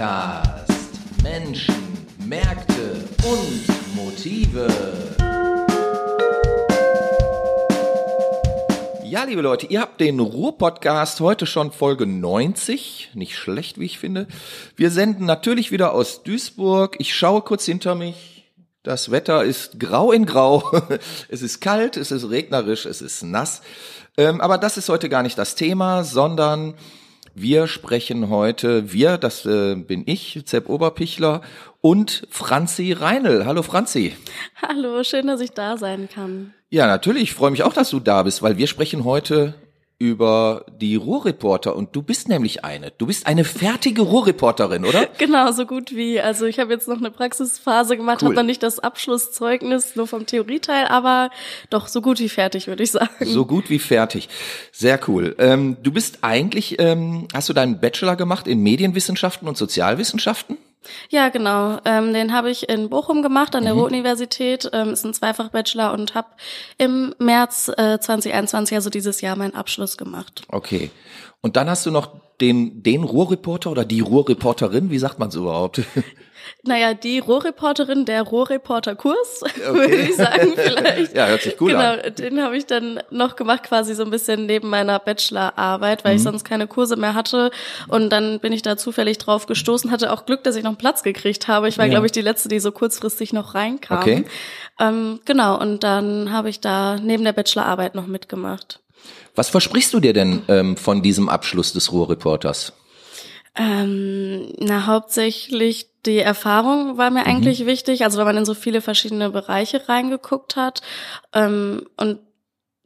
Podcast Menschen, Märkte und Motive. Ja, liebe Leute, ihr habt den Ruhr-Podcast heute schon Folge 90. Nicht schlecht, wie ich finde. Wir senden natürlich wieder aus Duisburg. Ich schaue kurz hinter mich. Das Wetter ist grau in grau. Es ist kalt, es ist regnerisch, es ist nass. Ähm, aber das ist heute gar nicht das Thema, sondern wir sprechen heute, wir, das äh, bin ich, Zepp Oberpichler und Franzi Reinl. Hallo Franzi. Hallo, schön, dass ich da sein kann. Ja, natürlich, ich freue mich auch, dass du da bist, weil wir sprechen heute über die Ruhrreporter und du bist nämlich eine. Du bist eine fertige Ruhrreporterin, oder? Genau, so gut wie. Also ich habe jetzt noch eine Praxisphase gemacht, cool. habe dann nicht das Abschlusszeugnis nur vom Theorieteil, aber doch so gut wie fertig, würde ich sagen. So gut wie fertig. Sehr cool. Ähm, du bist eigentlich, ähm, hast du deinen Bachelor gemacht in Medienwissenschaften und Sozialwissenschaften? Ja, genau. Ähm, den habe ich in Bochum gemacht, an der mhm. Ruhr-Universität. Ähm, ist ein Zweifach-Bachelor und habe im März äh, 2021, also dieses Jahr, meinen Abschluss gemacht. Okay. Und dann hast du noch den, den Ruhrreporter oder die Ruhrreporterin, wie sagt man es überhaupt? Naja, die Rohrreporterin, der Rohrreporter-Kurs, okay. würde ich sagen vielleicht. ja, hört sich gut genau, an. Genau, den habe ich dann noch gemacht, quasi so ein bisschen neben meiner Bachelorarbeit, weil mhm. ich sonst keine Kurse mehr hatte. Und dann bin ich da zufällig drauf gestoßen, hatte auch Glück, dass ich noch einen Platz gekriegt habe. Ich war, ja. glaube ich, die letzte, die so kurzfristig noch reinkam. Okay. Ähm, genau, und dann habe ich da neben der Bachelorarbeit noch mitgemacht. Was versprichst du dir denn ähm, von diesem Abschluss des Ruhrreporters? Ähm, na, hauptsächlich die Erfahrung war mir mhm. eigentlich wichtig, also weil man in so viele verschiedene Bereiche reingeguckt hat. Ähm, und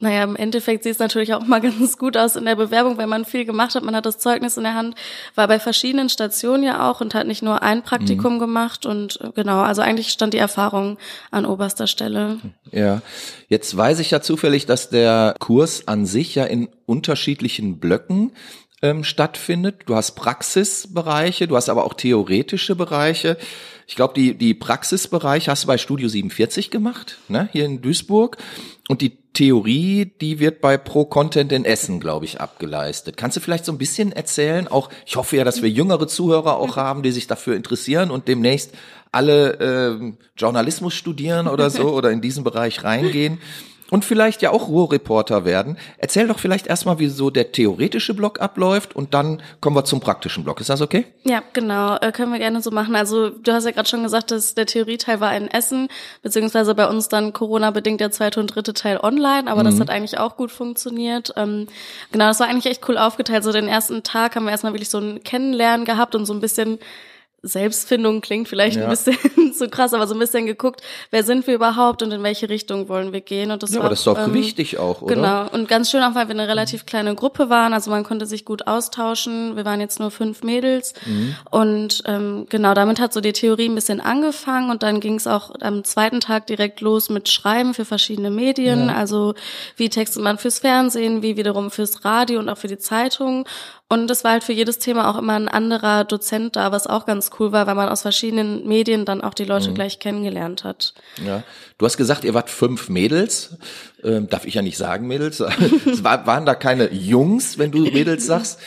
naja, im Endeffekt sieht es natürlich auch mal ganz gut aus in der Bewerbung, wenn man viel gemacht hat. Man hat das Zeugnis in der Hand, war bei verschiedenen Stationen ja auch und hat nicht nur ein Praktikum mhm. gemacht. Und äh, genau, also eigentlich stand die Erfahrung an oberster Stelle. Ja, jetzt weiß ich ja zufällig, dass der Kurs an sich ja in unterschiedlichen Blöcken ähm, stattfindet. Du hast Praxisbereiche, du hast aber auch theoretische Bereiche. Ich glaube, die, die Praxisbereiche hast du bei Studio 47 gemacht, ne, hier in Duisburg. Und die Theorie, die wird bei Pro Content in Essen, glaube ich, abgeleistet. Kannst du vielleicht so ein bisschen erzählen? Auch, ich hoffe ja, dass wir jüngere Zuhörer auch haben, die sich dafür interessieren und demnächst alle äh, Journalismus studieren oder so oder in diesen Bereich reingehen und vielleicht ja auch Ruhrreporter werden. Erzähl doch vielleicht erstmal, wie so der theoretische Block abläuft und dann kommen wir zum praktischen Block. Ist das okay? Ja, genau. Äh, können wir gerne so machen. Also du hast ja gerade schon gesagt, dass der Theorieteil war in Essen, beziehungsweise bei uns dann Corona-bedingt der zweite und dritte Teil online, aber mhm. das hat eigentlich auch gut funktioniert. Ähm, genau, das war eigentlich echt cool aufgeteilt. So den ersten Tag haben wir erstmal wirklich so ein Kennenlernen gehabt und so ein bisschen Selbstfindung klingt vielleicht ja. ein bisschen zu krass, aber so ein bisschen geguckt, wer sind wir überhaupt und in welche Richtung wollen wir gehen. Und das ja, war, aber das ist doch ähm, wichtig auch, oder? Genau. Und ganz schön auch, weil wir eine relativ kleine Gruppe waren, also man konnte sich gut austauschen. Wir waren jetzt nur fünf Mädels mhm. und ähm, genau, damit hat so die Theorie ein bisschen angefangen und dann ging es auch am zweiten Tag direkt los mit Schreiben für verschiedene Medien, ja. also wie textet man fürs Fernsehen, wie wiederum fürs Radio und auch für die Zeitung. Und es war halt für jedes Thema auch immer ein anderer Dozent da, was auch ganz cool war, weil man aus verschiedenen Medien dann auch die Leute mhm. gleich kennengelernt hat. Ja, du hast gesagt, ihr wart fünf Mädels. Ähm, darf ich ja nicht sagen, Mädels. es war, waren da keine Jungs, wenn du Mädels sagst.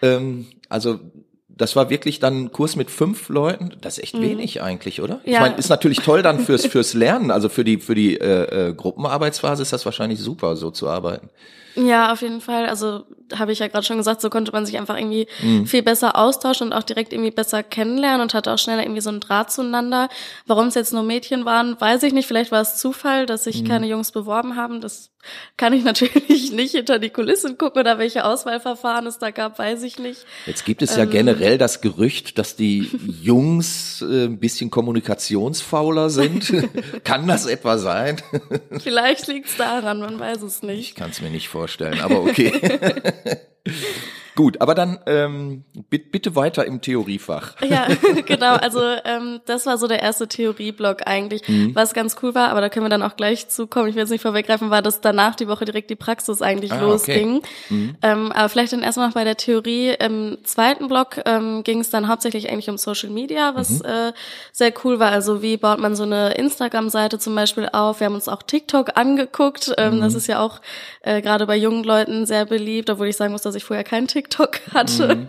Ähm, also das war wirklich dann ein Kurs mit fünf Leuten. Das ist echt mhm. wenig eigentlich, oder? Ja. Ich meine, ist natürlich toll dann fürs fürs Lernen, also für die für die äh, äh, Gruppenarbeitsphase ist das wahrscheinlich super, so zu arbeiten. Ja, auf jeden Fall. Also habe ich ja gerade schon gesagt, so konnte man sich einfach irgendwie mhm. viel besser austauschen und auch direkt irgendwie besser kennenlernen und hatte auch schneller irgendwie so einen Draht zueinander. Warum es jetzt nur Mädchen waren, weiß ich nicht. Vielleicht war es Zufall, dass sich mhm. keine Jungs beworben haben. Das kann ich natürlich nicht hinter die Kulissen gucken oder welche Auswahlverfahren es da gab, weiß ich nicht. Jetzt gibt es ja ähm, generell das Gerücht, dass die Jungs äh, ein bisschen kommunikationsfauler sind. kann das etwa sein? Vielleicht liegt es daran, man weiß es nicht. Ich kann es mir nicht vorstellen, aber okay. Gut, aber dann ähm, bitte weiter im Theoriefach. Ja, genau. Also ähm, das war so der erste Theorieblock eigentlich, mhm. was ganz cool war. Aber da können wir dann auch gleich zukommen. Ich will jetzt nicht vorweggreifen, war, dass danach die Woche direkt die Praxis eigentlich ah, losging. Okay. Mhm. Ähm, aber vielleicht dann erstmal noch bei der Theorie. Im zweiten Block ähm, ging es dann hauptsächlich eigentlich um Social Media, was mhm. äh, sehr cool war. Also wie baut man so eine Instagram-Seite zum Beispiel auf? Wir haben uns auch TikTok angeguckt. Ähm, Das mhm. ist ja auch äh, gerade bei jungen Leuten sehr beliebt, obwohl ich sagen muss, dass ich vorher kein TikTok TikTok hatte. Mhm.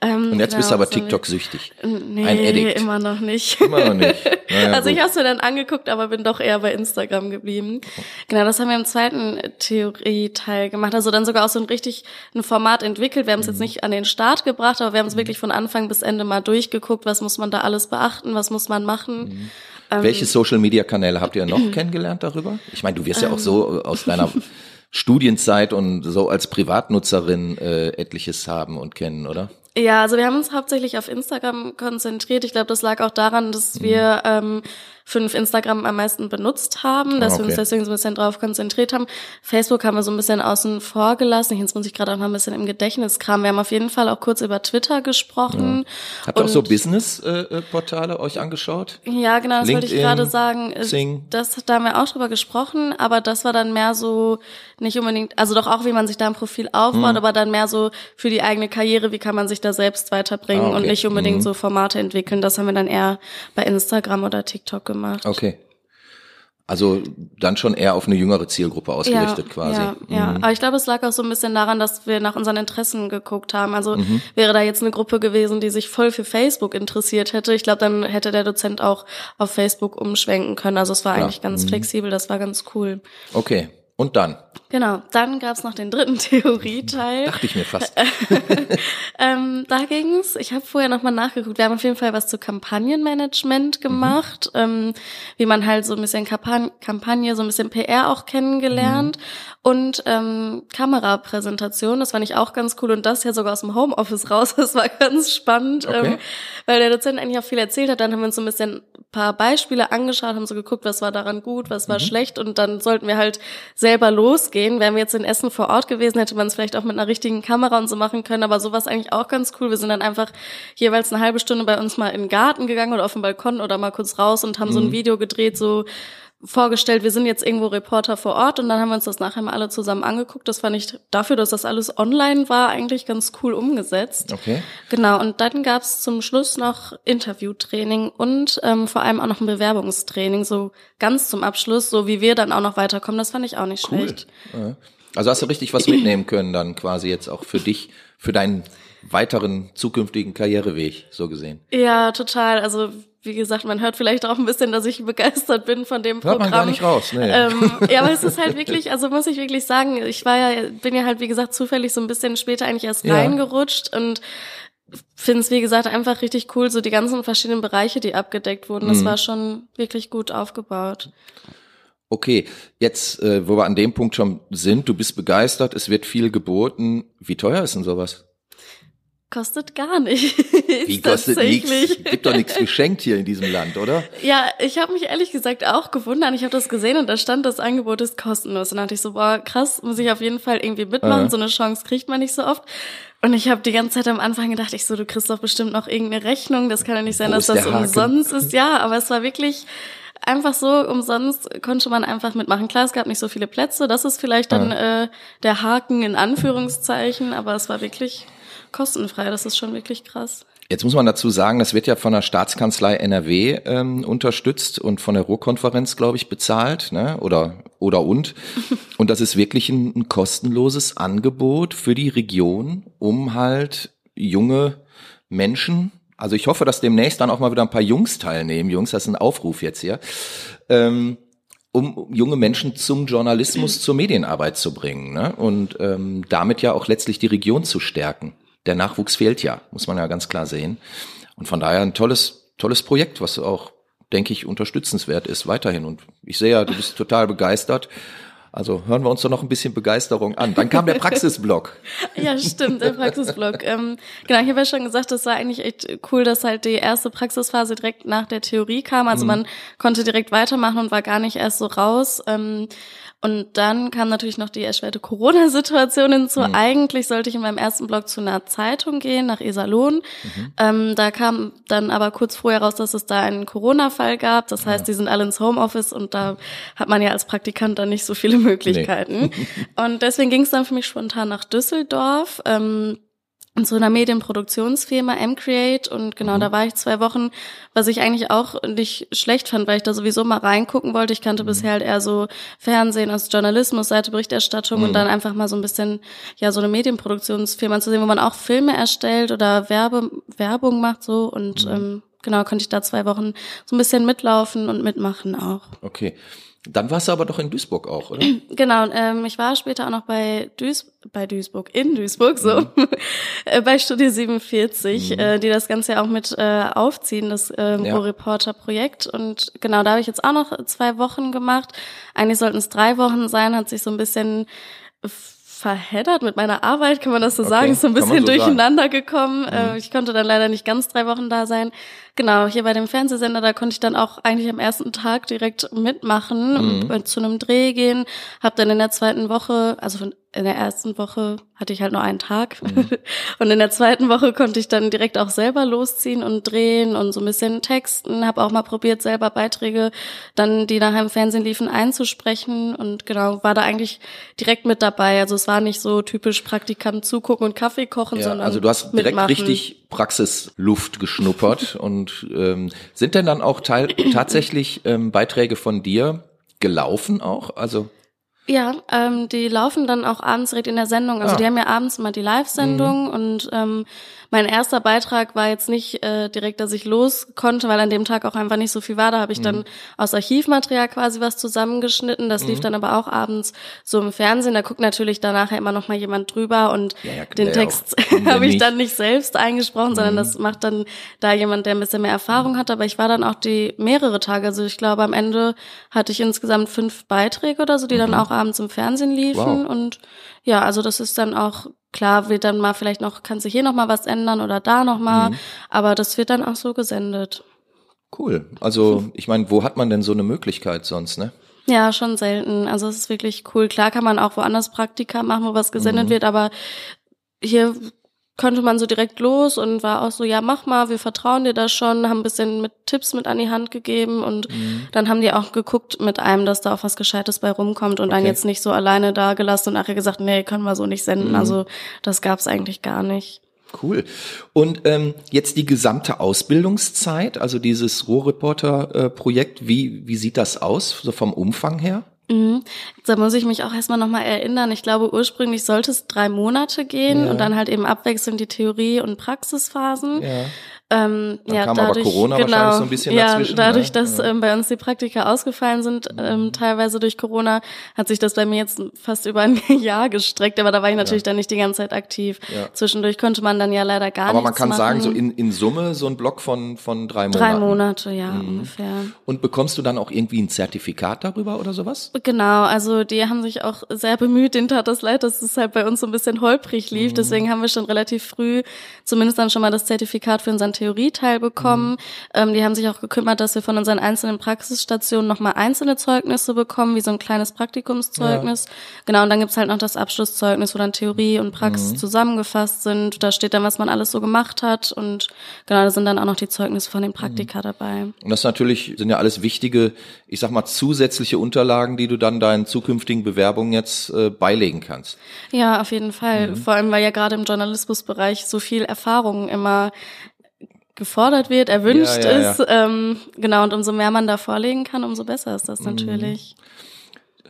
Ähm, und jetzt genau, bist du aber TikTok-süchtig. Nee, Ein Edit. immer noch nicht. Immer noch nicht. Naja, also gut. ich habe es mir dann angeguckt, aber bin doch eher bei Instagram geblieben. Genau, das haben wir im zweiten Theorie-Teil gemacht. Also dann sogar auch so ein richtig ein Format entwickelt. Wir haben es mhm. jetzt nicht an den Start gebracht, aber wir haben es mhm. wirklich von Anfang bis Ende mal durchgeguckt. Was muss man da alles beachten? Was muss man machen? Mhm. Ähm, Welche Social-Media-Kanäle habt ihr noch kennengelernt darüber? Ich meine, du wirst ja auch so aus deiner Studienzeit und so als Privatnutzerin äh, etliches haben und kennen, oder? Ja, also wir haben uns hauptsächlich auf Instagram konzentriert. Ich glaube, das lag auch daran, dass wir ähm, fünf Instagram am meisten benutzt haben, dass okay. wir uns deswegen so ein bisschen drauf konzentriert haben. Facebook haben wir so ein bisschen außen vor gelassen. Jetzt muss ich gerade auch mal ein bisschen im Gedächtnis kramen. Wir haben auf jeden Fall auch kurz über Twitter gesprochen. Ja. Habt ihr auch so Business-Portale euch angeschaut? Ja, genau, das LinkedIn, wollte ich gerade sagen. Sing. Das, da haben wir auch drüber gesprochen, aber das war dann mehr so nicht unbedingt, also doch auch, wie man sich da ein Profil aufbaut, hm. aber dann mehr so für die eigene Karriere, wie kann man sich da selbst weiterbringen ah, okay. und nicht unbedingt hm. so Formate entwickeln. Das haben wir dann eher bei Instagram oder TikTok gemacht gemacht. Okay. Also dann schon eher auf eine jüngere Zielgruppe ausgerichtet ja, quasi. Ja, mhm. ja, aber ich glaube, es lag auch so ein bisschen daran, dass wir nach unseren Interessen geguckt haben. Also mhm. wäre da jetzt eine Gruppe gewesen, die sich voll für Facebook interessiert hätte, ich glaube, dann hätte der Dozent auch auf Facebook umschwenken können. Also es war ja. eigentlich ganz mhm. flexibel, das war ganz cool. Okay. Und dann? Genau, dann gab's noch den dritten Theorieteil. Dachte ich mir fast. ähm, da ging's. Ich habe vorher nochmal nachgeguckt. Wir haben auf jeden Fall was zu Kampagnenmanagement gemacht, mhm. ähm, wie man halt so ein bisschen Kampagne, Kampagne so ein bisschen PR auch kennengelernt. Mhm und ähm, Kamerapräsentation. Das fand ich auch ganz cool und das ja sogar aus dem Homeoffice raus. Das war ganz spannend, okay. ähm, weil der Dozent eigentlich auch viel erzählt hat. Dann haben wir uns so ein bisschen ein paar Beispiele angeschaut, haben so geguckt, was war daran gut, was war mhm. schlecht und dann sollten wir halt selber losgehen. Wären wir jetzt in Essen vor Ort gewesen, hätte man es vielleicht auch mit einer richtigen Kamera und so machen können, aber sowas eigentlich auch ganz cool. Wir sind dann einfach jeweils eine halbe Stunde bei uns mal in den Garten gegangen oder auf den Balkon oder mal kurz raus und haben mhm. so ein mhm. Video gedreht, so vorgestellt, wir sind jetzt irgendwo Reporter vor Ort und dann haben wir uns das nachher mal alle zusammen angeguckt. Das fand ich dafür, dass das alles online war, eigentlich ganz cool umgesetzt. Okay. Genau, und dann gab's zum Schluss noch Interviewtraining und ähm, vor allem auch noch ein Bewerbungstraining, so ganz zum Abschluss, so wie wir dann auch noch weiterkommen. Das fand ich auch nicht cool. schlecht. Also hast du richtig was mitnehmen können dann quasi jetzt auch für dich, für deinen weiteren zukünftigen Karriereweg, so gesehen. Ja, total. Also wie gesagt, man hört vielleicht auch ein bisschen, dass ich begeistert bin von dem Programm. Hört man gar nicht raus, nee. Ähm, ja, aber es ist halt wirklich, also muss ich wirklich sagen, ich war ja, bin ja halt, wie gesagt, zufällig so ein bisschen später eigentlich erst ja. reingerutscht und finde es, wie gesagt, einfach richtig cool, so die ganzen verschiedenen Bereiche, die abgedeckt wurden. Das mhm. war schon wirklich gut aufgebaut. Okay, jetzt, äh, wo wir an dem Punkt schon sind, du bist begeistert, es wird viel geboten. Wie teuer ist denn sowas? Kostet gar nicht. Wie kostet nichts? Gibt doch nichts geschenkt hier in diesem Land, oder? Ja, ich habe mich ehrlich gesagt auch gewundert. Ich habe das gesehen und da stand, das Angebot ist kostenlos. Und dann dachte ich so, boah, krass, muss ich auf jeden Fall irgendwie mitmachen. Äh. So eine Chance kriegt man nicht so oft. Und ich habe die ganze Zeit am Anfang gedacht, ich so, du kriegst doch bestimmt noch irgendeine Rechnung. Das kann ja nicht sein, Wo dass das umsonst ist. Ja, aber es war wirklich einfach so umsonst konnte man einfach mitmachen. Klar, es gab nicht so viele Plätze. Das ist vielleicht dann äh. äh, der Haken in Anführungszeichen, aber es war wirklich kostenfrei. Das ist schon wirklich krass. Jetzt muss man dazu sagen, das wird ja von der Staatskanzlei NRW ähm, unterstützt und von der Ruhrkonferenz, glaube ich, bezahlt, ne? Oder oder und. Und das ist wirklich ein, ein kostenloses Angebot für die Region, um halt junge Menschen, also ich hoffe, dass demnächst dann auch mal wieder ein paar Jungs teilnehmen. Jungs, das ist ein Aufruf jetzt hier. Ähm, um junge Menschen zum Journalismus, zur Medienarbeit zu bringen ne? und ähm, damit ja auch letztlich die Region zu stärken der Nachwuchs fehlt ja, muss man ja ganz klar sehen. Und von daher ein tolles, tolles Projekt, was auch, denke ich, unterstützenswert ist weiterhin. Und ich sehe ja, du bist total begeistert. Also hören wir uns doch noch ein bisschen Begeisterung an. Dann kam der Praxisblock. ja, stimmt, der Praxisblock. ähm, genau, ich habe ja schon gesagt, das war eigentlich echt cool, dass halt die erste Praxisphase direkt nach der Theorie kam. Also mhm. man konnte direkt weitermachen und war gar nicht erst so raus. Ähm, und dann kam natürlich noch die erschwerte Corona-Situation hinzu. Mhm. Eigentlich sollte ich in meinem ersten Blog zu einer Zeitung gehen, nach Iserlohn. Mhm. Ähm, da kam dann aber kurz vorher raus, dass es da einen Corona-Fall gab. Das heißt, ja. die sind alle ins Homeoffice und da hat man ja als Praktikant dann nicht so viele Möglichkeiten. Nee. und deswegen ging es dann für mich spontan nach Düsseldorf. Ähm, zu einer Medienproduktionsfirma M-Create und genau mhm. da war ich zwei Wochen, was ich eigentlich auch nicht schlecht fand, weil ich da sowieso mal reingucken wollte. Ich kannte mhm. bisher halt eher so Fernsehen als Journalismus, Seite Berichterstattung mhm. und dann einfach mal so ein bisschen ja so eine Medienproduktionsfirma zu sehen, wo man auch Filme erstellt oder Werbe, Werbung macht so und mhm. ähm, genau konnte ich da zwei Wochen so ein bisschen mitlaufen und mitmachen auch. Okay. Dann warst du aber doch in Duisburg auch, oder? Genau, ähm, ich war später auch noch bei, Duis bei Duisburg, in Duisburg, so, mhm. Äh, bei Studie 47, mhm. äh, die das Ganze ja auch mit äh, aufziehen, das ähm, ja. Reporter-Projekt. Und genau, da habe ich jetzt auch noch zwei Wochen gemacht. Eigentlich sollten es drei Wochen sein, hat sich so ein bisschen verheddert mit meiner Arbeit, kann man das so okay, sagen, ist so ein bisschen so durcheinander sagen. gekommen. Mhm. Ich konnte dann leider nicht ganz drei Wochen da sein. Genau, hier bei dem Fernsehsender, da konnte ich dann auch eigentlich am ersten Tag direkt mitmachen mhm. und zu einem Dreh gehen. Hab dann in der zweiten Woche, also in der ersten Woche hatte ich halt nur einen Tag. Mhm. Und in der zweiten Woche konnte ich dann direkt auch selber losziehen und drehen und so ein bisschen texten. Habe auch mal probiert, selber Beiträge, dann die nachher im Fernsehen liefen, einzusprechen. Und genau, war da eigentlich direkt mit dabei. Also es war nicht so typisch Praktikant zugucken und Kaffee kochen, ja, sondern Also du hast direkt mitmachen. richtig Praxisluft geschnuppert. und ähm, sind denn dann auch teil tatsächlich ähm, Beiträge von dir gelaufen auch? Also ja, ähm, die laufen dann auch abends direkt in der Sendung. Also ah. die haben ja abends immer die Live-Sendung mhm. und ähm, mein erster Beitrag war jetzt nicht äh, direkt, dass ich los konnte, weil an dem Tag auch einfach nicht so viel war. Da habe ich mhm. dann aus Archivmaterial quasi was zusammengeschnitten. Das mhm. lief dann aber auch abends so im Fernsehen. Da guckt natürlich danach immer noch mal jemand drüber und ja, ja, den Text habe ich dann nicht selbst eingesprochen, sondern mhm. das macht dann da jemand, der ein bisschen mehr Erfahrung hat. Aber ich war dann auch die mehrere Tage. Also ich glaube, am Ende hatte ich insgesamt fünf Beiträge oder so, die dann mhm. auch abends im Fernsehen liefen. Wow. Und ja, also das ist dann auch Klar wird dann mal vielleicht noch, kann sich hier noch mal was ändern oder da noch mal, mhm. aber das wird dann auch so gesendet. Cool. Also ich meine, wo hat man denn so eine Möglichkeit sonst, ne? Ja, schon selten. Also es ist wirklich cool. Klar kann man auch woanders Praktika machen, wo was gesendet mhm. wird, aber hier konnte man so direkt los und war auch so, ja, mach mal, wir vertrauen dir da schon, haben ein bisschen mit Tipps mit an die Hand gegeben und mhm. dann haben die auch geguckt mit einem, dass da auch was Gescheites bei rumkommt und okay. dann jetzt nicht so alleine da gelassen und nachher gesagt, nee, können wir so nicht senden. Mhm. Also das gab's eigentlich gar nicht. Cool. Und ähm, jetzt die gesamte Ausbildungszeit, also dieses Rohrreporter-Projekt, wie, wie sieht das aus, so vom Umfang her? Mhm. Da muss ich mich auch erstmal nochmal erinnern. Ich glaube, ursprünglich sollte es drei Monate gehen ja. und dann halt eben abwechselnd die Theorie- und Praxisphasen. Ja. Ähm, Dann ja, kam dadurch, aber Corona genau, wahrscheinlich so ein bisschen ja, dazwischen. Dadurch, ne? dass ähm, bei uns die Praktika ausgefallen sind, ähm, mhm. teilweise durch Corona, hat sich das bei mir jetzt fast über ein Jahr gestreckt. Aber da war ich natürlich ja. dann nicht die ganze Zeit aktiv. Ja. Zwischendurch konnte man dann ja leider gar aber nichts Aber man kann machen. sagen, so in, in Summe so ein Block von, von drei Monaten. Drei Monate, ja, mhm. ungefähr. Und bekommst du dann auch irgendwie ein Zertifikat darüber oder sowas? Genau, also die haben sich auch sehr bemüht. Den tat das leid, dass es halt bei uns so ein bisschen holprig lief. Mhm. Deswegen haben wir schon relativ früh zumindest dann schon mal das Zertifikat für unseren Theorieteil bekommen. Mhm. Ähm, die haben sich auch gekümmert, dass wir von unseren einzelnen Praxisstationen nochmal einzelne Zeugnisse bekommen, wie so ein kleines Praktikumszeugnis. Ja. Genau, und dann gibt's halt noch das Abschlusszeugnis, wo dann Theorie und Praxis mhm. zusammengefasst sind. Da steht dann, was man alles so gemacht hat. Und genau, da sind dann auch noch die Zeugnisse von den Praktika mhm. dabei. Und das natürlich sind ja alles wichtige, ich sag mal, zusätzliche Unterlagen, die du dann deinen zukünftigen Bewerbungen jetzt äh, beilegen kannst. Ja, auf jeden Fall. Mhm. Vor allem, weil ja gerade im Journalismusbereich so viel Erfahrung immer gefordert wird, erwünscht ja, ja, ist. Ähm, genau, und umso mehr man da vorlegen kann, umso besser ist das mhm. natürlich.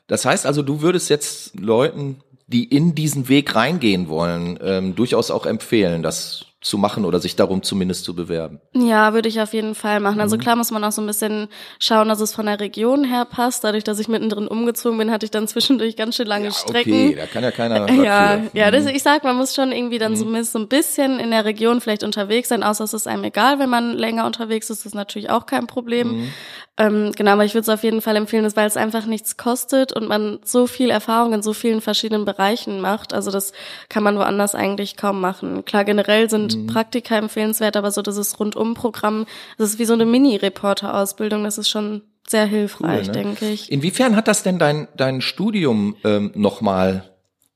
Das heißt also, du würdest jetzt Leuten, die in diesen Weg reingehen wollen, ähm, durchaus auch empfehlen, das zu machen oder sich darum zumindest zu bewerben. Ja, würde ich auf jeden Fall machen. Also mhm. klar muss man auch so ein bisschen schauen, dass es von der Region her passt. Dadurch, dass ich mittendrin umgezogen bin, hatte ich dann zwischendurch ganz schön lange ja, Strecken. Okay, da kann ja keiner. Ja, ja, mhm. das, ich sag, man muss schon irgendwie dann mhm. zumindest so ein bisschen in der Region vielleicht unterwegs sein, außer es ist einem egal, wenn man länger unterwegs ist, ist natürlich auch kein Problem. Mhm. Ähm, genau, aber ich würde es auf jeden Fall empfehlen, weil es einfach nichts kostet und man so viel Erfahrung in so vielen verschiedenen Bereichen macht. Also das kann man woanders eigentlich kaum machen. Klar, generell sind mhm. Praktika empfehlenswert, aber so dieses Rundum-Programm, das ist wie so eine Mini-Reporter-Ausbildung, das ist schon sehr hilfreich, cool, ne? denke ich. Inwiefern hat das denn dein, dein Studium ähm, nochmal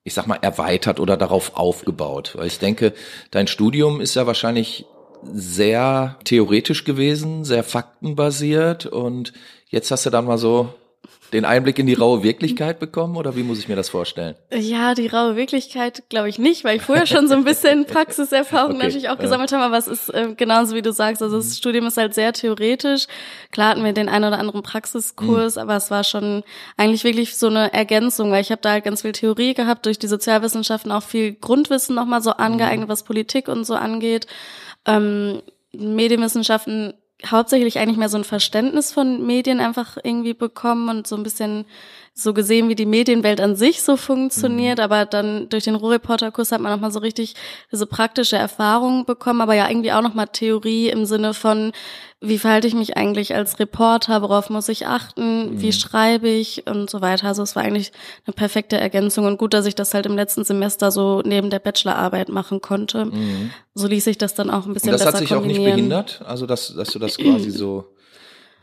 ich sag mal, erweitert oder darauf aufgebaut? Weil ich denke, dein Studium ist ja wahrscheinlich sehr theoretisch gewesen, sehr faktenbasiert und jetzt hast du dann mal so den Einblick in die raue Wirklichkeit bekommen oder wie muss ich mir das vorstellen? Ja, die raue Wirklichkeit glaube ich nicht, weil ich vorher schon so ein bisschen Praxiserfahrung okay. natürlich auch gesammelt habe, aber es ist äh, genauso wie du sagst, also das mhm. Studium ist halt sehr theoretisch. Klar hatten wir den einen oder anderen Praxiskurs, mhm. aber es war schon eigentlich wirklich so eine Ergänzung, weil ich habe da halt ganz viel Theorie gehabt, durch die Sozialwissenschaften auch viel Grundwissen nochmal so angeeignet, mhm. was Politik und so angeht. Ähm, Medienwissenschaften hauptsächlich eigentlich mehr so ein Verständnis von Medien einfach irgendwie bekommen und so ein bisschen so gesehen, wie die Medienwelt an sich so funktioniert, mhm. aber dann durch den Ruhrreporterkurs hat man nochmal so richtig diese praktische Erfahrung bekommen, aber ja irgendwie auch nochmal Theorie im Sinne von, wie verhalte ich mich eigentlich als Reporter, worauf muss ich achten, mhm. wie schreibe ich und so weiter. Also es war eigentlich eine perfekte Ergänzung und gut, dass ich das halt im letzten Semester so neben der Bachelorarbeit machen konnte. Mhm. So ließ sich das dann auch ein bisschen besser kombinieren. Das hat sich auch nicht behindert, also dass, dass du das quasi so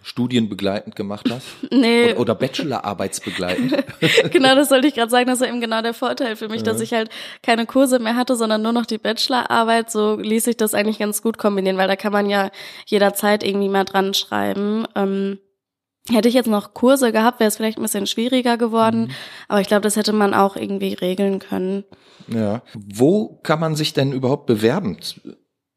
studienbegleitend gemacht hast? Nee. Oder, oder Bachelorarbeitsbegleitend? genau, das sollte ich gerade sagen. Das war eben genau der Vorteil für mich, ja. dass ich halt keine Kurse mehr hatte, sondern nur noch die Bachelorarbeit. So ließ sich das eigentlich ganz gut kombinieren, weil da kann man ja jederzeit irgendwie mal dran schreiben. Ähm, Hätte ich jetzt noch Kurse gehabt, wäre es vielleicht ein bisschen schwieriger geworden. Mhm. Aber ich glaube, das hätte man auch irgendwie regeln können. Ja. Wo kann man sich denn überhaupt bewerben,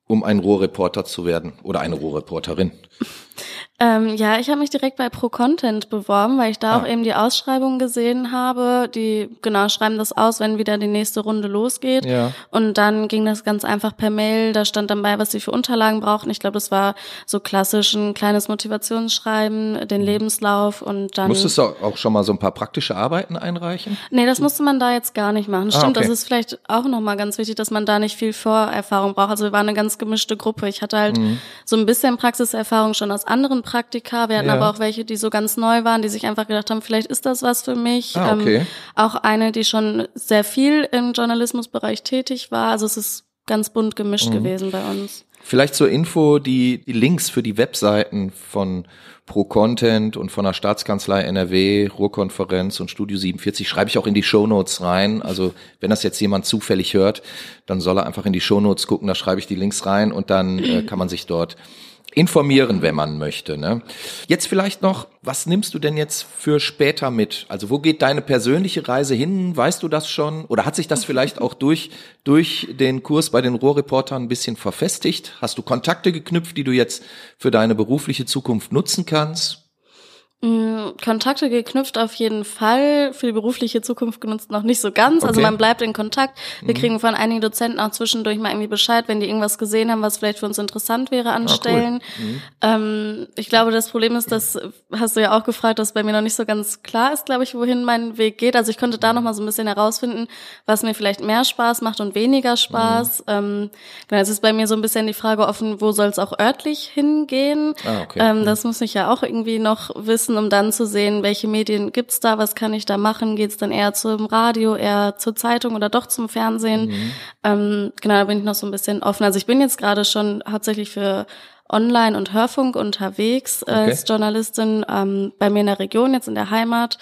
um ein Rohrreporter zu werden oder eine Rohrreporterin? Ähm, ja, ich habe mich direkt bei Pro Content beworben, weil ich da ah. auch eben die Ausschreibung gesehen habe. Die genau schreiben das aus, wenn wieder die nächste Runde losgeht. Ja. Und dann ging das ganz einfach per Mail. Da stand dann bei, was sie für Unterlagen brauchten. Ich glaube, das war so klassisch ein kleines Motivationsschreiben, den mhm. Lebenslauf und dann. Musstest du auch schon mal so ein paar praktische Arbeiten einreichen? Nee, das musste man da jetzt gar nicht machen. Ah, Stimmt, ah, okay. das ist vielleicht auch nochmal ganz wichtig, dass man da nicht viel Vorerfahrung braucht. Also wir waren eine ganz gemischte Gruppe. Ich hatte halt mhm. so ein bisschen Praxiserfahrung schon aus anderen Praktika. Wir hatten ja. aber auch welche, die so ganz neu waren, die sich einfach gedacht haben, vielleicht ist das was für mich. Ah, okay. ähm, auch eine, die schon sehr viel im Journalismusbereich tätig war. Also es ist ganz bunt gemischt mhm. gewesen bei uns. Vielleicht zur Info, die, die Links für die Webseiten von Pro Content und von der Staatskanzlei NRW, Ruhrkonferenz und Studio 47 schreibe ich auch in die Shownotes rein. Also wenn das jetzt jemand zufällig hört, dann soll er einfach in die Shownotes gucken, da schreibe ich die Links rein und dann äh, kann man sich dort informieren, wenn man möchte. Ne? Jetzt vielleicht noch, was nimmst du denn jetzt für später mit? Also wo geht deine persönliche Reise hin? Weißt du das schon? Oder hat sich das vielleicht auch durch, durch den Kurs bei den Rohrreportern ein bisschen verfestigt? Hast du Kontakte geknüpft, die du jetzt für deine berufliche Zukunft nutzen kannst? Mm, Kontakte geknüpft auf jeden Fall, für die berufliche Zukunft genutzt noch nicht so ganz. Also okay. Also man bleibt in Kontakt. Wir mhm. kriegen von einigen Dozenten auch zwischendurch mal irgendwie Bescheid, wenn die irgendwas gesehen haben, was vielleicht für uns interessant wäre an ah, Stellen. Cool. Mhm. Ähm, ich glaube, das Problem ist, das hast du ja auch gefragt, dass bei mir noch nicht so ganz klar ist, glaube ich, wohin mein Weg geht. Also ich konnte da noch mal so ein bisschen herausfinden, was mir vielleicht mehr Spaß macht und weniger Spaß. Mhm. Ähm, genau, es ist bei mir so ein bisschen die Frage offen, wo soll es auch örtlich hingehen? Ah, okay. ähm, das muss ich ja auch irgendwie noch wissen nutzen, um dann zu sehen, welche Medien gibt's da, was kann ich da machen, geht's dann eher zum Radio, eher zur Zeitung oder doch zum Fernsehen. Mhm. Ähm, genau, da bin ich noch so ein bisschen offen. Also ich bin jetzt gerade schon hauptsächlich für Online- und Hörfunk unterwegs okay. als Journalistin ähm, bei mir in der Region, jetzt in der Heimat.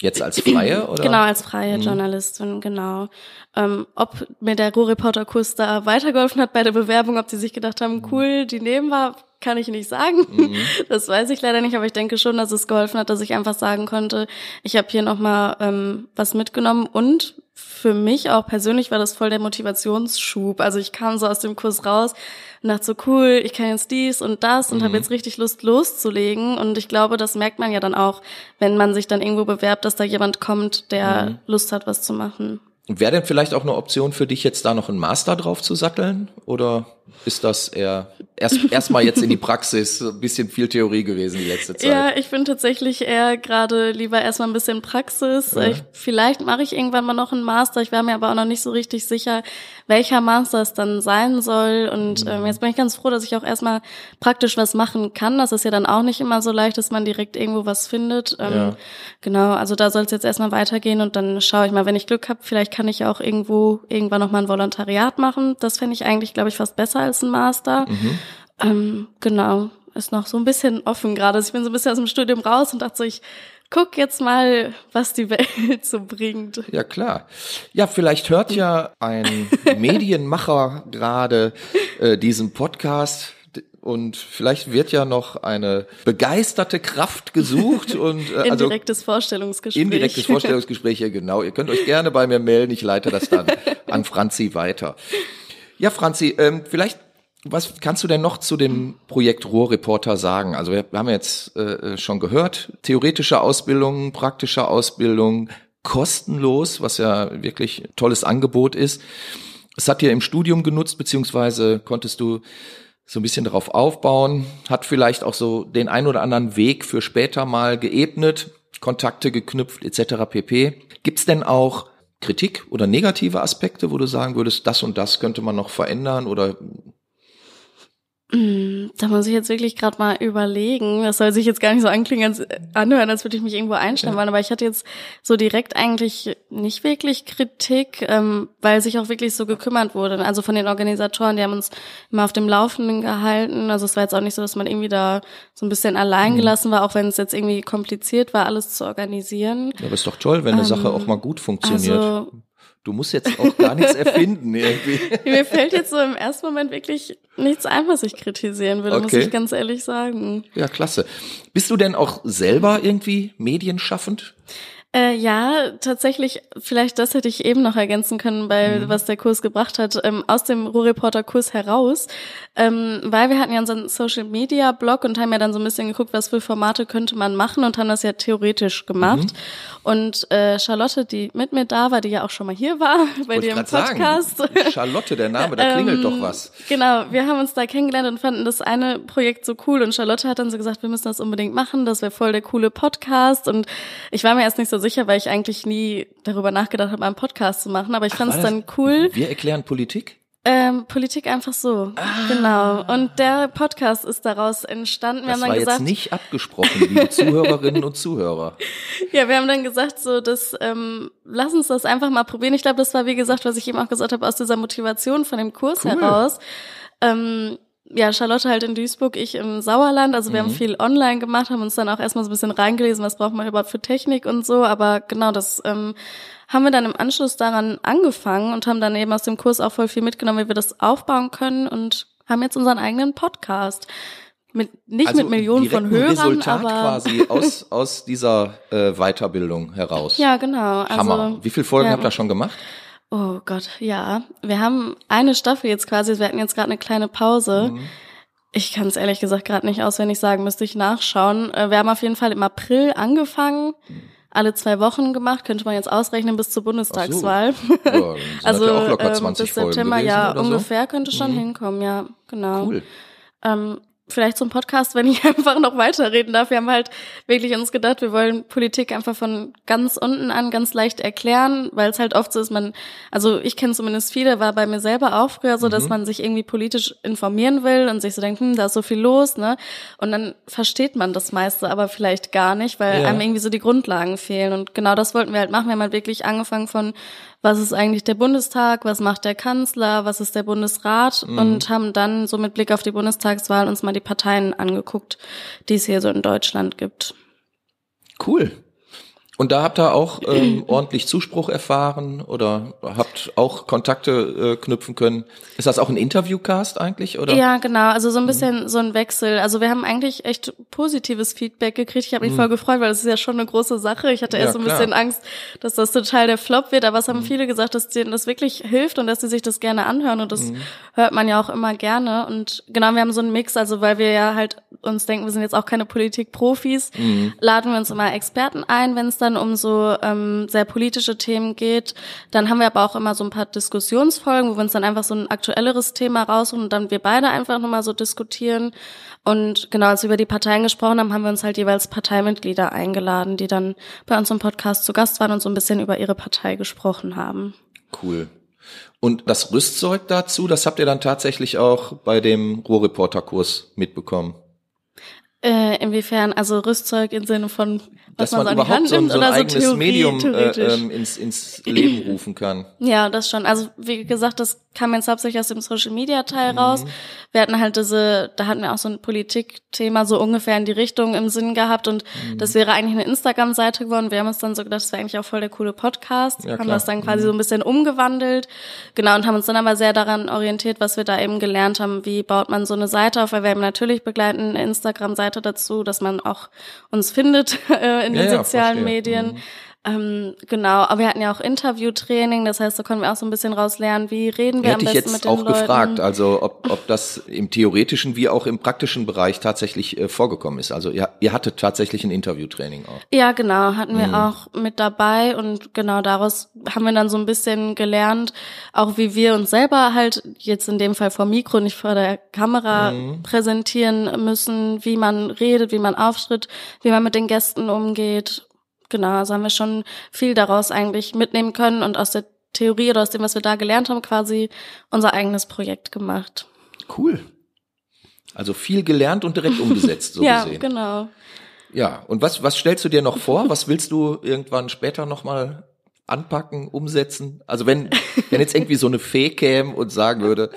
Jetzt als freie oder? Genau, als freie mhm. Journalistin, genau. Ähm, ob mir der Ruhrreporter-Kurs da weitergeholfen hat bei der Bewerbung, ob die sich gedacht haben, mhm. cool, die nehmen wir, kann ich nicht sagen. Mhm. Das weiß ich leider nicht, aber ich denke schon, dass es geholfen hat, dass ich einfach sagen konnte, ich habe hier nochmal ähm, was mitgenommen und für mich auch persönlich war das voll der Motivationsschub. Also ich kam so aus dem Kurs raus und dachte so, cool, ich kann jetzt dies und das und mhm. habe jetzt richtig Lust loszulegen. Und ich glaube, das merkt man ja dann auch, wenn man sich dann irgendwo bewerbt, dass da jemand kommt, der mhm. Lust hat, was zu machen. Wäre denn vielleicht auch eine Option für dich, jetzt da noch einen Master drauf zu satteln? Oder ist das eher erst erstmal jetzt in die Praxis, ein bisschen viel Theorie gewesen die letzte Zeit? Ja, ich bin tatsächlich eher gerade lieber erstmal ein bisschen Praxis. Ja. Ich, vielleicht mache ich irgendwann mal noch einen Master. Ich war mir aber auch noch nicht so richtig sicher, welcher Master es dann sein soll. Und mhm. ähm, jetzt bin ich ganz froh, dass ich auch erstmal praktisch was machen kann. Das ist ja dann auch nicht immer so leicht, dass man direkt irgendwo was findet. Ähm, ja. Genau, also da soll es jetzt erstmal weitergehen und dann schaue ich mal, wenn ich Glück habe, vielleicht kann ich auch irgendwo irgendwann noch mal ein Volontariat machen. Das fände ich eigentlich, glaube ich, fast besser als ein Master. Mhm. Ähm, genau, ist noch so ein bisschen offen gerade. Ich bin so ein bisschen aus dem Studium raus und dachte so, ich guck jetzt mal, was die Welt so bringt. Ja, klar. Ja, vielleicht hört ja ein Medienmacher gerade äh, diesen Podcast und vielleicht wird ja noch eine begeisterte Kraft gesucht und äh, also indirektes Vorstellungsgespräch. Indirektes Vorstellungsgespräch, ja genau. Ihr könnt euch gerne bei mir melden, ich leite das dann an Franzi weiter. Ja, Franzi, ähm, vielleicht was kannst du denn noch zu dem Projekt Ruhrreporter sagen? Also wir haben jetzt äh, schon gehört, theoretische Ausbildung, praktische Ausbildung, kostenlos, was ja wirklich tolles Angebot ist. Es hat dir im Studium genutzt, beziehungsweise konntest du so ein bisschen darauf aufbauen, hat vielleicht auch so den ein oder anderen Weg für später mal geebnet, Kontakte geknüpft etc. pp. Gibt's denn auch Kritik oder negative Aspekte, wo du sagen würdest, das und das könnte man noch verändern oder da muss ich jetzt wirklich gerade mal überlegen. Das soll sich jetzt gar nicht so anklingen, als, anhören, als würde ich mich irgendwo einstellen wollen. Aber ich hatte jetzt so direkt eigentlich nicht wirklich Kritik, ähm, weil sich auch wirklich so gekümmert wurde. Also von den Organisatoren, die haben uns immer auf dem Laufenden gehalten. Also es war jetzt auch nicht so, dass man irgendwie da so ein bisschen allein mhm. gelassen war, auch wenn es jetzt irgendwie kompliziert war, alles zu organisieren. Ja, aber ist doch toll, wenn eine ähm, Sache auch mal gut funktioniert. Also, Du musst jetzt auch gar nichts erfinden irgendwie. Mir fällt jetzt so im ersten Moment wirklich nichts ein, was ich kritisieren würde, okay. muss ich ganz ehrlich sagen. Ja, klasse. Bist du denn auch selber irgendwie medienschaffend? Äh, ja, tatsächlich, vielleicht das hätte ich eben noch ergänzen können, bei mhm. was der Kurs gebracht hat, ähm, aus dem Ruhrreporter-Kurs heraus, ähm, weil wir hatten ja unseren Social-Media-Blog und haben ja dann so ein bisschen geguckt, was für Formate könnte man machen und haben das ja theoretisch gemacht. Mhm. Und äh, Charlotte, die mit mir da war, die ja auch schon mal hier war bei dir im Podcast. Sagen. Charlotte, der Name, da klingelt ähm, doch was. Genau, wir haben uns da kennengelernt und fanden das eine Projekt so cool und Charlotte hat dann so gesagt, wir müssen das unbedingt machen, das wäre voll der coole Podcast und ich war mir erst nicht so sicher, weil ich eigentlich nie darüber nachgedacht habe, einen Podcast zu machen, aber ich fand es dann cool. Wir erklären Politik? Ähm, Politik einfach so, ah. genau. Und der Podcast ist daraus entstanden. Wir das haben dann war gesagt, jetzt nicht abgesprochen, liebe Zuhörerinnen und Zuhörer. Ja, wir haben dann gesagt, so, dass ähm, lass uns das einfach mal probieren. Ich glaube, das war wie gesagt, was ich eben auch gesagt habe, aus dieser Motivation von dem Kurs cool. heraus. Ähm, ja, Charlotte halt in Duisburg, ich im Sauerland. Also wir mhm. haben viel online gemacht, haben uns dann auch erstmal so ein bisschen reingelesen, was braucht man überhaupt für Technik und so. Aber genau, das ähm, haben wir dann im Anschluss daran angefangen und haben dann eben aus dem Kurs auch voll viel mitgenommen, wie wir das aufbauen können und haben jetzt unseren eigenen Podcast. Mit, nicht also mit Millionen von Hörern, Resultat aber quasi aus, aus dieser äh, Weiterbildung heraus. Ja, genau. Also, Hammer. Wie viele Folgen ja, habt ihr schon gemacht? Oh Gott, ja. Wir haben eine Staffel jetzt quasi, wir hatten jetzt gerade eine kleine Pause. Mhm. Ich kann es ehrlich gesagt gerade nicht auswendig sagen, müsste ich nachschauen. Äh, wir haben auf jeden Fall im April angefangen, alle zwei Wochen gemacht, könnte man jetzt ausrechnen bis zur Bundestagswahl. So. Ja, also ja ähm, bis September, ja, ungefähr so. könnte schon mhm. hinkommen, ja, genau. Cool. Ähm, vielleicht zum Podcast, wenn ich einfach noch weiterreden darf. Wir haben halt wirklich uns gedacht, wir wollen Politik einfach von ganz unten an ganz leicht erklären, weil es halt oft so ist, man, also ich kenne zumindest viele, war bei mir selber auch früher so, mhm. dass man sich irgendwie politisch informieren will und sich so denkt, hm, da ist so viel los, ne? Und dann versteht man das meiste aber vielleicht gar nicht, weil ja. einem irgendwie so die Grundlagen fehlen. Und genau das wollten wir halt machen. Wir haben halt wirklich angefangen von was ist eigentlich der Bundestag, was macht der Kanzler, was ist der Bundesrat mhm. und haben dann so mit Blick auf die Bundestagswahl uns mal die Parteien angeguckt, die es hier so in Deutschland gibt. Cool. Und da habt ihr auch ähm, ordentlich Zuspruch erfahren oder habt auch Kontakte äh, knüpfen können. Ist das auch ein Interviewcast eigentlich oder? Ja, genau. Also so ein bisschen mhm. so ein Wechsel. Also wir haben eigentlich echt positives Feedback gekriegt. Ich habe mich mhm. voll gefreut, weil das ist ja schon eine große Sache. Ich hatte erst ja, so ein bisschen Angst, dass das total der Flop wird. Aber es haben mhm. viele gesagt, dass denen das wirklich hilft und dass sie sich das gerne anhören. Und das mhm. hört man ja auch immer gerne. Und genau, wir haben so einen Mix. Also weil wir ja halt uns denken, wir sind jetzt auch keine Politikprofis, mhm. laden wir uns immer Experten ein, wenn es dann um so ähm, sehr politische Themen geht. Dann haben wir aber auch immer so ein paar Diskussionsfolgen, wo wir uns dann einfach so ein aktuelleres Thema raussuchen und dann wir beide einfach nochmal so diskutieren. Und genau, als wir über die Parteien gesprochen haben, haben wir uns halt jeweils Parteimitglieder eingeladen, die dann bei uns im Podcast zu Gast waren und so ein bisschen über ihre Partei gesprochen haben. Cool. Und das Rüstzeug dazu, das habt ihr dann tatsächlich auch bei dem Ruhrreporter-Kurs mitbekommen? Äh, inwiefern, also Rüstzeug im Sinne von, was Dass man, man, so an die Hand so ein, nimmt so oder so eigenes Theorie, Medium äh, ähm, ins, ins Leben rufen kann. Ja, das schon. Also wie gesagt, das kam jetzt hauptsächlich aus dem Social Media Teil Mhm. raus. Wir hatten halt diese, da hatten wir auch so ein Politikthema so ungefähr in die Richtung im Sinn gehabt und Mhm. das wäre eigentlich eine Instagram-Seite geworden. Wir haben uns dann so gedacht, das wäre eigentlich auch voll der coole Podcast. Ja, haben klar. das dann quasi so ein bisschen umgewandelt. Genau, und haben uns dann aber sehr daran orientiert, was wir da eben gelernt haben. Wie baut man so eine Seite auf? Weil wir haben natürlich begleiten eine Instagram-Seite dazu, dass man auch uns findet äh, in Ja, den ja, sozialen verstehe. Medien. Ähm, genau, aber wir hatten ja auch Interviewtraining, das heißt, da konnten wir auch so ein bisschen rauslernen, wie reden wir Hätte am ich besten jetzt mit den auch Leuten. gefragt, also ob, ob das im theoretischen wie auch im praktischen Bereich tatsächlich äh, vorgekommen ist. Also ihr, ihr hattet tatsächlich ein Interviewtraining auch. Ja, genau, hatten wir Mhm. auch mit dabei und genau daraus haben wir dann so ein bisschen gelernt, auch wie wir uns selber halt jetzt in dem Fall vor Mikro, nicht vor der Kamera Mhm. präsentieren müssen, wie man redet, wie man auftritt, wie man mit den Gästen umgeht. Genau, also haben wir schon viel daraus eigentlich mitnehmen können und aus der Theorie oder aus dem, was wir da gelernt haben, quasi unser eigenes Projekt gemacht. Cool. Also viel gelernt und direkt umgesetzt, so ja, gesehen. genau. Ja, und was, was stellst du dir noch vor? Was willst du irgendwann später nochmal anpacken, umsetzen? Also wenn, wenn jetzt irgendwie so eine Fee käme und sagen würde,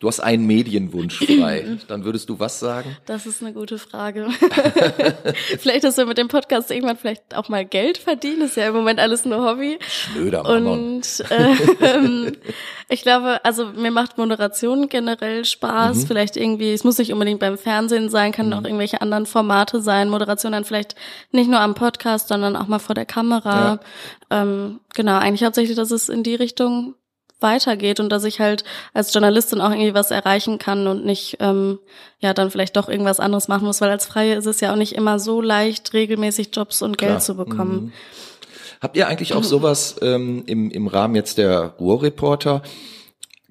du hast einen Medienwunsch frei, dann würdest du was sagen? Das ist eine gute Frage. vielleicht, dass wir mit dem Podcast irgendwann vielleicht auch mal Geld verdienen. Ist ja im Moment alles nur Hobby. Schnöder Mammon. Und ähm, ich glaube, also mir macht Moderation generell Spaß. Vielleicht irgendwie, es muss nicht unbedingt beim Fernsehen sein, kann auch irgendwelche anderen Formate sein. Moderation dann vielleicht nicht nur am Podcast, sondern auch mal vor der Kamera. Ähm, genau, eigentlich hauptsächlich, dass es in die Richtung weitergeht und dass ich halt als Journalistin auch irgendwie was erreichen kann und nicht ähm, ja dann vielleicht doch irgendwas anderes machen muss, weil als Freie ist es ja auch nicht immer so leicht, regelmäßig Jobs und Geld Klar. zu bekommen. Habt ihr eigentlich auch sowas ähm, im, im Rahmen jetzt der Ruhrreporter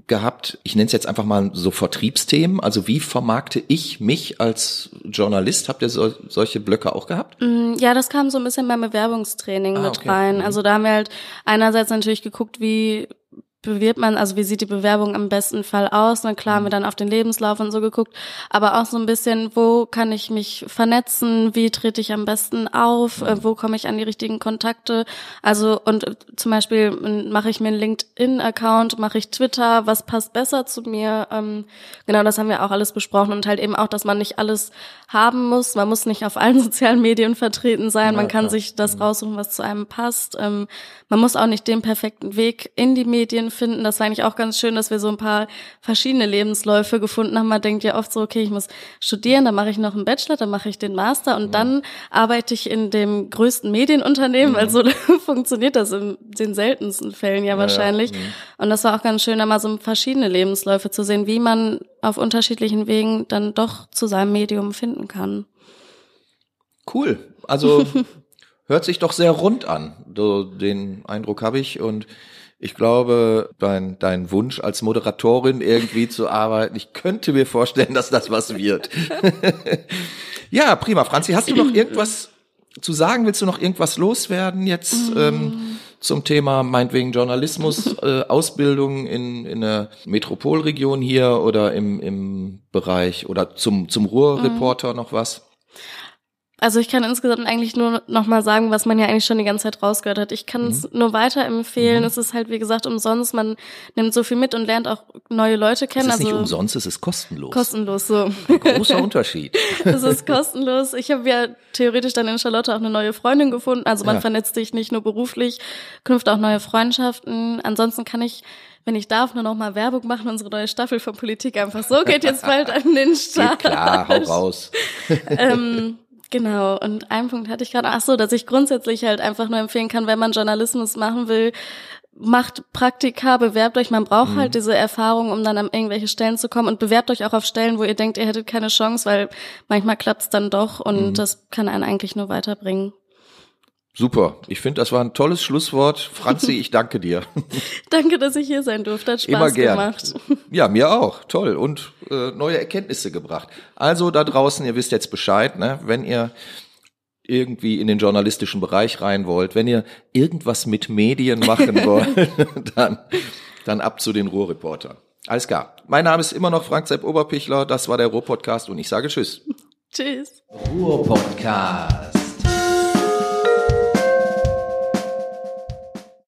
gehabt? Ich nenne es jetzt einfach mal so Vertriebsthemen. Also wie vermarkte ich mich als Journalist? Habt ihr so, solche Blöcke auch gehabt? Mm, Ja, das kam so ein bisschen beim Bewerbungstraining Ah, mit okay. rein. Mhm. Also da haben wir halt einerseits natürlich geguckt, wie bewirbt man, also wie sieht die Bewerbung am besten Fall aus? Na klar, haben Mhm. wir dann auf den Lebenslauf und so geguckt, aber auch so ein bisschen, wo kann ich mich vernetzen? Wie trete ich am besten auf? Mhm. Äh, Wo komme ich an die richtigen Kontakte? Also und äh, zum Beispiel mache ich mir einen LinkedIn-Account, mache ich Twitter, was passt besser zu mir? Ähm, genau, das haben wir auch alles besprochen und halt eben auch, dass man nicht alles haben muss. Man muss nicht auf allen sozialen Medien vertreten sein. Man kann sich das raussuchen, was zu einem passt. Ähm, man muss auch nicht den perfekten Weg in die Medien finden. Das war eigentlich auch ganz schön, dass wir so ein paar verschiedene Lebensläufe gefunden haben. Man denkt ja oft so, okay, ich muss studieren, dann mache ich noch einen Bachelor, dann mache ich den Master und dann arbeite ich in dem größten Medienunternehmen. weil so funktioniert das in den seltensten Fällen ja wahrscheinlich. Und das war auch ganz schön, da mal so verschiedene Lebensläufe zu sehen, wie man auf unterschiedlichen Wegen dann doch zu seinem Medium finden kann. Cool. Also hört sich doch sehr rund an. So, den Eindruck habe ich und ich glaube, dein, dein Wunsch als Moderatorin irgendwie zu arbeiten, ich könnte mir vorstellen, dass das was wird. ja, prima. Franzi, hast du noch irgendwas zu sagen? Willst du noch irgendwas loswerden jetzt ähm, zum Thema meinetwegen Journalismus, äh, Ausbildung in, in der Metropolregion hier oder im, im Bereich oder zum, zum Ruhrreporter noch was? Also ich kann insgesamt eigentlich nur noch mal sagen, was man ja eigentlich schon die ganze Zeit rausgehört hat. Ich kann es Mhm. nur weiterempfehlen. Es ist halt, wie gesagt, umsonst. Man nimmt so viel mit und lernt auch neue Leute Es kennen. ist nicht also umsonst, es ist kostenlos. kostenlos so. Großer Unterschied. Es ist kostenlos. Ich habe ja theoretisch dann in Charlotte auch eine neue Freundin gefunden. Also man Ja. vernetzt sich nicht nur beruflich, knüpft auch neue Freundschaften. Ansonsten kann ich, wenn ich darf, nur noch mal Werbung machen. Unsere neue Staffel von Politik einfach so geht jetzt bald an den Start. Geht klar, hau raus. ähm, genau. Und einen Punkt hatte ich gerade. Ach so, dass ich grundsätzlich halt einfach nur empfehlen kann, wenn man Journalismus machen will, macht Praktika, bewerbt euch. Man braucht halt diese Erfahrung, um dann an irgendwelche Stellen zu kommen und bewerbt euch auch auf Stellen, wo ihr denkt, ihr hättet keine Chance, weil manchmal klappt's dann doch und das kann einen eigentlich nur weiterbringen. Super. Ich finde, das war ein tolles Schlusswort. Franzi, ich danke dir. Danke, dass ich hier sein durfte. Hat Spaß Immer gern. gemacht. Ja, mir auch. Toll. Und äh, neue Erkenntnisse gebracht. Also da draußen, ihr wisst jetzt Bescheid, ne? wenn ihr irgendwie in den journalistischen Bereich rein wollt, wenn ihr irgendwas mit Medien machen wollt, dann, dann ab zu den Ruhrreportern. Alles klar. Mein Name ist immer noch Frank Sepp Oberpichler. Das war der Ruhr-Podcast und ich sage Tschüss. Tschüss. Ruhr Podcast.